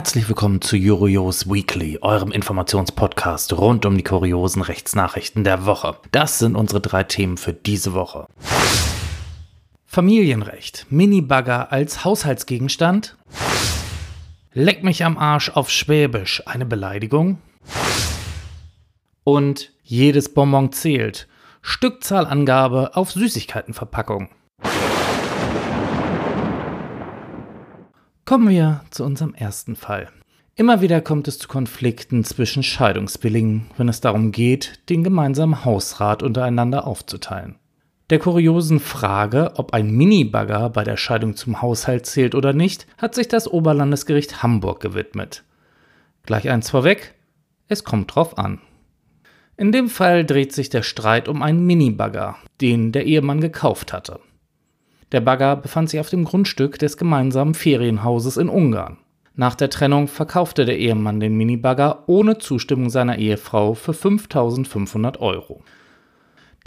Herzlich willkommen zu Jurios Weekly, eurem Informationspodcast rund um die kuriosen Rechtsnachrichten der Woche. Das sind unsere drei Themen für diese Woche. Familienrecht, Minibagger als Haushaltsgegenstand. Leck mich am Arsch auf Schwäbisch, eine Beleidigung. Und jedes Bonbon zählt, Stückzahlangabe auf Süßigkeitenverpackung. Kommen wir zu unserem ersten Fall. Immer wieder kommt es zu Konflikten zwischen Scheidungswilligen, wenn es darum geht, den gemeinsamen Hausrat untereinander aufzuteilen. Der kuriosen Frage, ob ein Minibagger bei der Scheidung zum Haushalt zählt oder nicht, hat sich das Oberlandesgericht Hamburg gewidmet. Gleich eins vorweg, es kommt drauf an. In dem Fall dreht sich der Streit um einen Minibagger, den der Ehemann gekauft hatte. Der Bagger befand sich auf dem Grundstück des gemeinsamen Ferienhauses in Ungarn. Nach der Trennung verkaufte der Ehemann den Minibagger ohne Zustimmung seiner Ehefrau für 5500 Euro.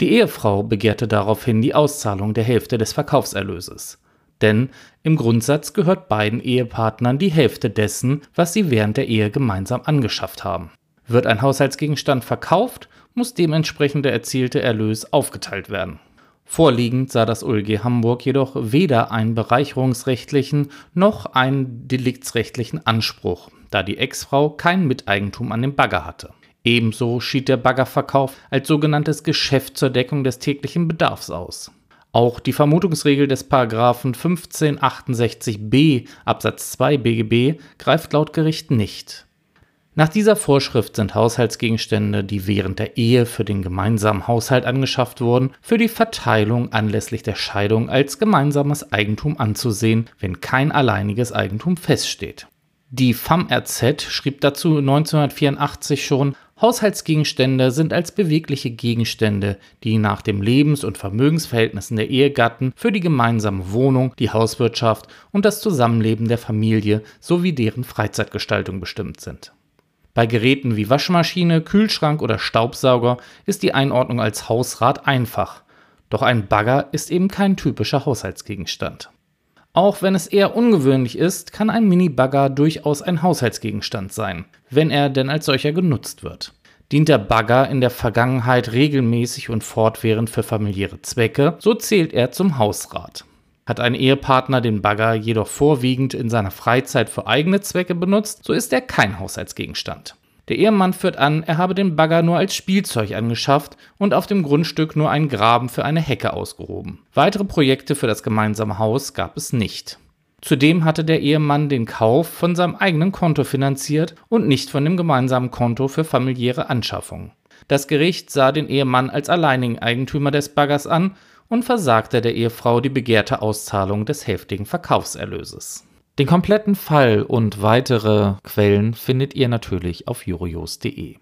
Die Ehefrau begehrte daraufhin die Auszahlung der Hälfte des Verkaufserlöses. Denn im Grundsatz gehört beiden Ehepartnern die Hälfte dessen, was sie während der Ehe gemeinsam angeschafft haben. Wird ein Haushaltsgegenstand verkauft, muss dementsprechend der erzielte Erlös aufgeteilt werden. Vorliegend sah das OLG Hamburg jedoch weder einen bereicherungsrechtlichen noch einen deliktsrechtlichen Anspruch, da die Ex-Frau kein Miteigentum an dem Bagger hatte. Ebenso schied der Baggerverkauf als sogenanntes Geschäft zur Deckung des täglichen Bedarfs aus. Auch die Vermutungsregel des Paragraphen 1568b Absatz 2 BGB greift laut Gericht nicht. Nach dieser Vorschrift sind Haushaltsgegenstände, die während der Ehe für den gemeinsamen Haushalt angeschafft wurden, für die Verteilung anlässlich der Scheidung als gemeinsames Eigentum anzusehen, wenn kein alleiniges Eigentum feststeht. Die FAMRZ schrieb dazu 1984 schon, Haushaltsgegenstände sind als bewegliche Gegenstände, die nach den Lebens- und Vermögensverhältnissen der Ehegatten für die gemeinsame Wohnung, die Hauswirtschaft und das Zusammenleben der Familie sowie deren Freizeitgestaltung bestimmt sind. Bei Geräten wie Waschmaschine, Kühlschrank oder Staubsauger ist die Einordnung als Hausrat einfach. Doch ein Bagger ist eben kein typischer Haushaltsgegenstand. Auch wenn es eher ungewöhnlich ist, kann ein Mini-Bagger durchaus ein Haushaltsgegenstand sein, wenn er denn als solcher genutzt wird. Dient der Bagger in der Vergangenheit regelmäßig und fortwährend für familiäre Zwecke, so zählt er zum Hausrat. Hat ein Ehepartner den Bagger jedoch vorwiegend in seiner Freizeit für eigene Zwecke benutzt, so ist er kein Haushaltsgegenstand. Der Ehemann führt an, er habe den Bagger nur als Spielzeug angeschafft und auf dem Grundstück nur einen Graben für eine Hecke ausgehoben. Weitere Projekte für das gemeinsame Haus gab es nicht. Zudem hatte der Ehemann den Kauf von seinem eigenen Konto finanziert und nicht von dem gemeinsamen Konto für familiäre Anschaffungen. Das Gericht sah den Ehemann als alleinigen Eigentümer des Baggers an und versagte der Ehefrau die begehrte Auszahlung des heftigen Verkaufserlöses. Den kompletten Fall und weitere Quellen findet ihr natürlich auf jurios.de.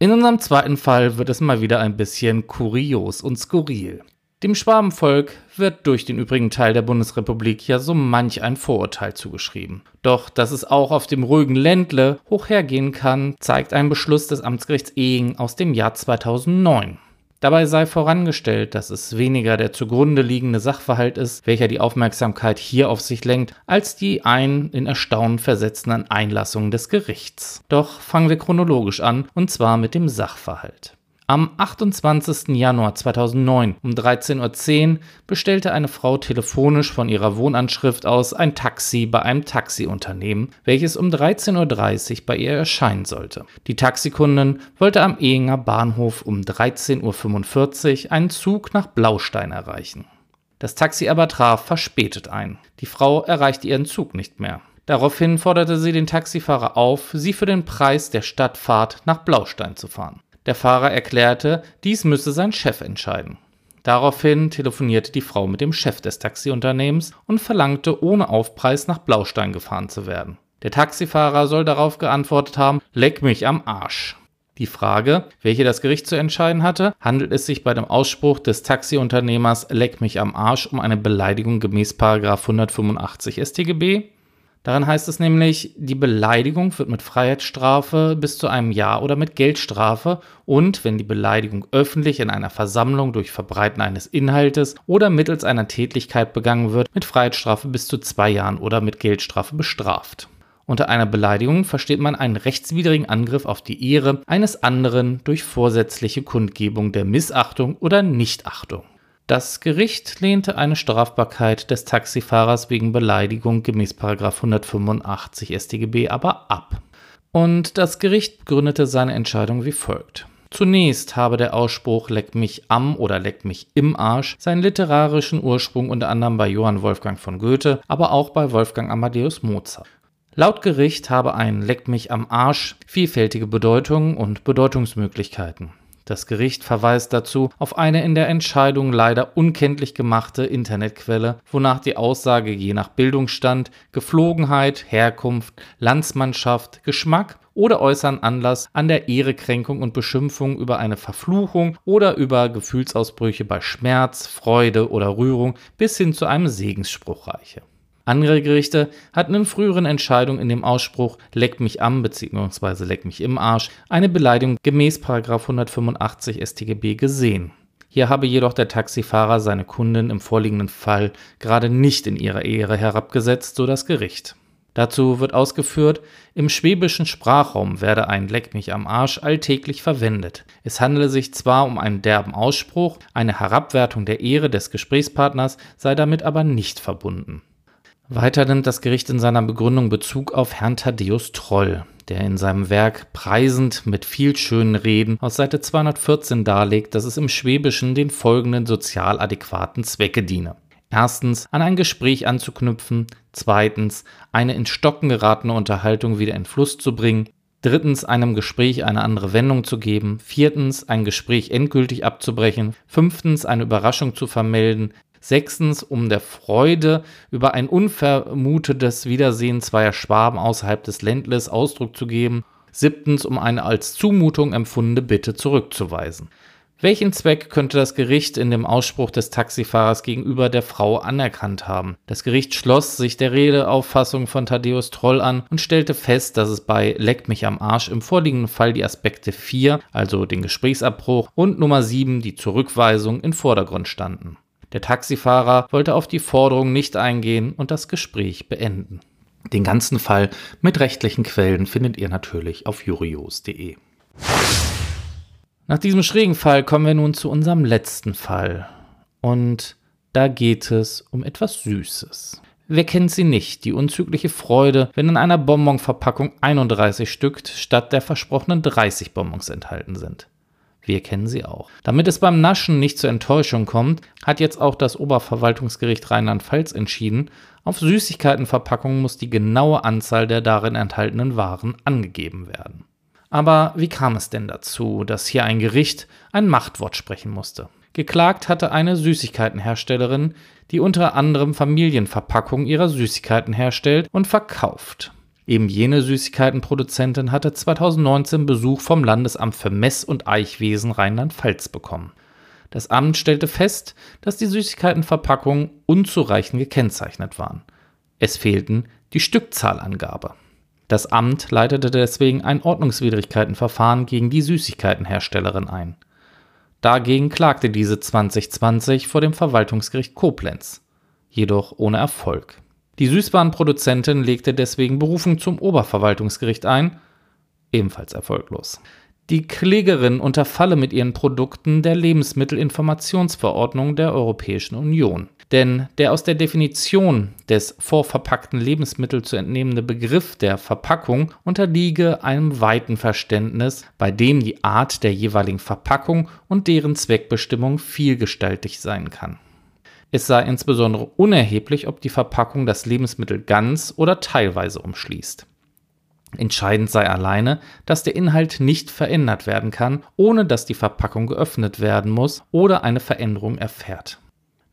In unserem zweiten Fall wird es mal wieder ein bisschen kurios und skurril. Dem Schwabenvolk wird durch den übrigen Teil der Bundesrepublik ja so manch ein Vorurteil zugeschrieben. Doch dass es auch auf dem ruhigen Ländle hochhergehen kann, zeigt ein Beschluss des Amtsgerichts Ehing aus dem Jahr 2009. Dabei sei vorangestellt, dass es weniger der zugrunde liegende Sachverhalt ist, welcher die Aufmerksamkeit hier auf sich lenkt, als die ein in Erstaunen versetzenden Einlassungen des Gerichts. Doch fangen wir chronologisch an, und zwar mit dem Sachverhalt. Am 28. Januar 2009 um 13.10 Uhr bestellte eine Frau telefonisch von ihrer Wohnanschrift aus ein Taxi bei einem Taxiunternehmen, welches um 13.30 Uhr bei ihr erscheinen sollte. Die Taxikundin wollte am Ehinger Bahnhof um 13.45 Uhr einen Zug nach Blaustein erreichen. Das Taxi aber traf verspätet ein. Die Frau erreichte ihren Zug nicht mehr. Daraufhin forderte sie den Taxifahrer auf, sie für den Preis der Stadtfahrt nach Blaustein zu fahren. Der Fahrer erklärte, dies müsse sein Chef entscheiden. Daraufhin telefonierte die Frau mit dem Chef des Taxiunternehmens und verlangte, ohne Aufpreis nach Blaustein gefahren zu werden. Der Taxifahrer soll darauf geantwortet haben, leck mich am Arsch. Die Frage, welche das Gericht zu entscheiden hatte, handelt es sich bei dem Ausspruch des Taxiunternehmers Leck mich am Arsch um eine Beleidigung gemäß 185 StGB? Darin heißt es nämlich, die Beleidigung wird mit Freiheitsstrafe bis zu einem Jahr oder mit Geldstrafe und, wenn die Beleidigung öffentlich in einer Versammlung durch Verbreiten eines Inhaltes oder mittels einer Tätigkeit begangen wird, mit Freiheitsstrafe bis zu zwei Jahren oder mit Geldstrafe bestraft. Unter einer Beleidigung versteht man einen rechtswidrigen Angriff auf die Ehre eines anderen durch vorsätzliche Kundgebung der Missachtung oder Nichtachtung. Das Gericht lehnte eine Strafbarkeit des Taxifahrers wegen Beleidigung gemäß 185 StGB aber ab. Und das Gericht begründete seine Entscheidung wie folgt. Zunächst habe der Ausspruch Leck mich am oder Leck mich im Arsch seinen literarischen Ursprung unter anderem bei Johann Wolfgang von Goethe, aber auch bei Wolfgang Amadeus Mozart. Laut Gericht habe ein Leck mich am Arsch vielfältige Bedeutungen und Bedeutungsmöglichkeiten. Das Gericht verweist dazu auf eine in der Entscheidung leider unkenntlich gemachte Internetquelle, wonach die Aussage je nach Bildungsstand, Geflogenheit, Herkunft, Landsmannschaft, Geschmack oder äußeren Anlass an der Ehrekränkung und Beschimpfung über eine Verfluchung oder über Gefühlsausbrüche bei Schmerz, Freude oder Rührung bis hin zu einem Segensspruch reiche. Andere Gerichte hatten in früheren Entscheidungen in dem Ausspruch Leck mich am bzw. Leck mich im Arsch eine Beleidigung gemäß 185 StGB gesehen. Hier habe jedoch der Taxifahrer seine Kundin im vorliegenden Fall gerade nicht in ihrer Ehre herabgesetzt, so das Gericht. Dazu wird ausgeführt, im schwäbischen Sprachraum werde ein Leck mich am Arsch alltäglich verwendet. Es handele sich zwar um einen derben Ausspruch, eine Herabwertung der Ehre des Gesprächspartners sei damit aber nicht verbunden. Weiter nimmt das Gericht in seiner Begründung Bezug auf Herrn Thaddeus Troll, der in seinem Werk preisend mit viel schönen Reden aus Seite 214 darlegt, dass es im Schwäbischen den folgenden sozial adäquaten Zwecke diene. Erstens, an ein Gespräch anzuknüpfen, zweitens, eine ins Stocken geratene Unterhaltung wieder in Fluss zu bringen, drittens, einem Gespräch eine andere Wendung zu geben, viertens, ein Gespräch endgültig abzubrechen, fünftens, eine Überraschung zu vermelden, Sechstens, um der Freude über ein unvermutetes Wiedersehen zweier Schwaben außerhalb des Ländles Ausdruck zu geben. Siebtens, um eine als Zumutung empfundene Bitte zurückzuweisen. Welchen Zweck könnte das Gericht in dem Ausspruch des Taxifahrers gegenüber der Frau anerkannt haben? Das Gericht schloss sich der Redeauffassung von Thaddeus Troll an und stellte fest, dass es bei Leck mich am Arsch im vorliegenden Fall die Aspekte 4, also den Gesprächsabbruch, und Nummer 7, die Zurückweisung, in Vordergrund standen. Der Taxifahrer wollte auf die Forderung nicht eingehen und das Gespräch beenden. Den ganzen Fall mit rechtlichen Quellen findet ihr natürlich auf jurios.de. Nach diesem schrägen Fall kommen wir nun zu unserem letzten Fall. Und da geht es um etwas Süßes. Wer kennt sie nicht, die unzügliche Freude, wenn in einer Bonbonverpackung 31 Stück statt der versprochenen 30 Bonbons enthalten sind? Wir kennen sie auch. Damit es beim Naschen nicht zur Enttäuschung kommt, hat jetzt auch das Oberverwaltungsgericht Rheinland-Pfalz entschieden, auf Süßigkeitenverpackungen muss die genaue Anzahl der darin enthaltenen Waren angegeben werden. Aber wie kam es denn dazu, dass hier ein Gericht ein Machtwort sprechen musste? Geklagt hatte eine Süßigkeitenherstellerin, die unter anderem Familienverpackungen ihrer Süßigkeiten herstellt und verkauft. Eben jene Süßigkeitenproduzentin hatte 2019 Besuch vom Landesamt für Mess- und Eichwesen Rheinland-Pfalz bekommen. Das Amt stellte fest, dass die Süßigkeitenverpackungen unzureichend gekennzeichnet waren. Es fehlten die Stückzahlangabe. Das Amt leitete deswegen ein Ordnungswidrigkeitenverfahren gegen die Süßigkeitenherstellerin ein. Dagegen klagte diese 2020 vor dem Verwaltungsgericht Koblenz, jedoch ohne Erfolg. Die Süßwarenproduzentin legte deswegen Berufung zum Oberverwaltungsgericht ein, ebenfalls erfolglos. Die Klägerin unterfalle mit ihren Produkten der Lebensmittelinformationsverordnung der Europäischen Union. Denn der aus der Definition des vorverpackten Lebensmittels zu entnehmende Begriff der Verpackung unterliege einem weiten Verständnis, bei dem die Art der jeweiligen Verpackung und deren Zweckbestimmung vielgestaltig sein kann. Es sei insbesondere unerheblich, ob die Verpackung das Lebensmittel ganz oder teilweise umschließt. Entscheidend sei alleine, dass der Inhalt nicht verändert werden kann, ohne dass die Verpackung geöffnet werden muss oder eine Veränderung erfährt.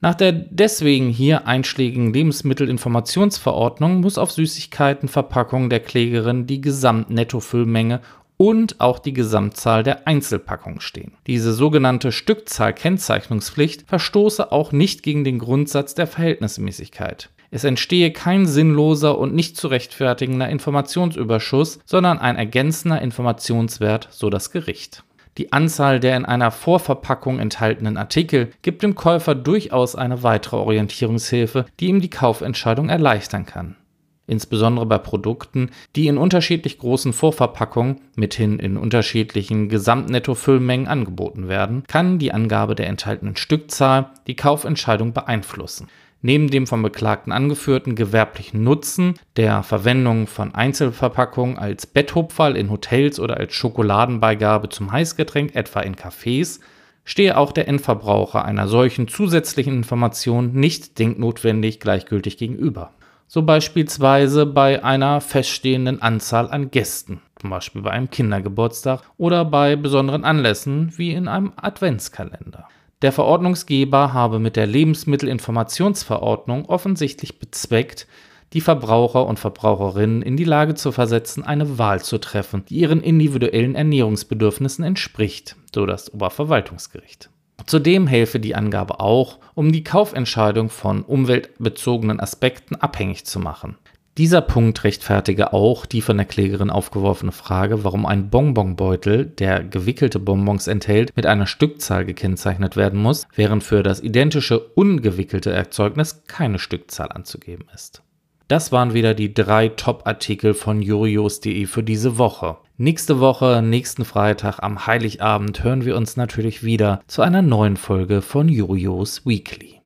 Nach der deswegen hier einschlägigen Lebensmittelinformationsverordnung muss auf Süßigkeitenverpackungen der Klägerin die Gesamtnettofüllmenge und auch die Gesamtzahl der Einzelpackungen stehen. Diese sogenannte Stückzahlkennzeichnungspflicht verstoße auch nicht gegen den Grundsatz der Verhältnismäßigkeit. Es entstehe kein sinnloser und nicht zu rechtfertigender Informationsüberschuss, sondern ein ergänzender Informationswert, so das Gericht. Die Anzahl der in einer Vorverpackung enthaltenen Artikel gibt dem Käufer durchaus eine weitere Orientierungshilfe, die ihm die Kaufentscheidung erleichtern kann. Insbesondere bei Produkten, die in unterschiedlich großen Vorverpackungen mithin in unterschiedlichen Gesamtnettofüllmengen angeboten werden, kann die Angabe der enthaltenen Stückzahl die Kaufentscheidung beeinflussen. Neben dem vom Beklagten angeführten gewerblichen Nutzen der Verwendung von Einzelverpackungen als Betthupferl in Hotels oder als Schokoladenbeigabe zum Heißgetränk, etwa in Cafés, stehe auch der Endverbraucher einer solchen zusätzlichen Information nicht denknotwendig gleichgültig gegenüber. So beispielsweise bei einer feststehenden Anzahl an Gästen, zum Beispiel bei einem Kindergeburtstag oder bei besonderen Anlässen wie in einem Adventskalender. Der Verordnungsgeber habe mit der Lebensmittelinformationsverordnung offensichtlich bezweckt, die Verbraucher und Verbraucherinnen in die Lage zu versetzen, eine Wahl zu treffen, die ihren individuellen Ernährungsbedürfnissen entspricht, so das Oberverwaltungsgericht. Zudem helfe die Angabe auch, um die Kaufentscheidung von umweltbezogenen Aspekten abhängig zu machen. Dieser Punkt rechtfertige auch die von der Klägerin aufgeworfene Frage, warum ein Bonbonbeutel, der gewickelte Bonbons enthält, mit einer Stückzahl gekennzeichnet werden muss, während für das identische ungewickelte Erzeugnis keine Stückzahl anzugeben ist. Das waren wieder die drei Top-Artikel von jurios.de für diese Woche. Nächste Woche, nächsten Freitag am Heiligabend hören wir uns natürlich wieder zu einer neuen Folge von Jurios Weekly.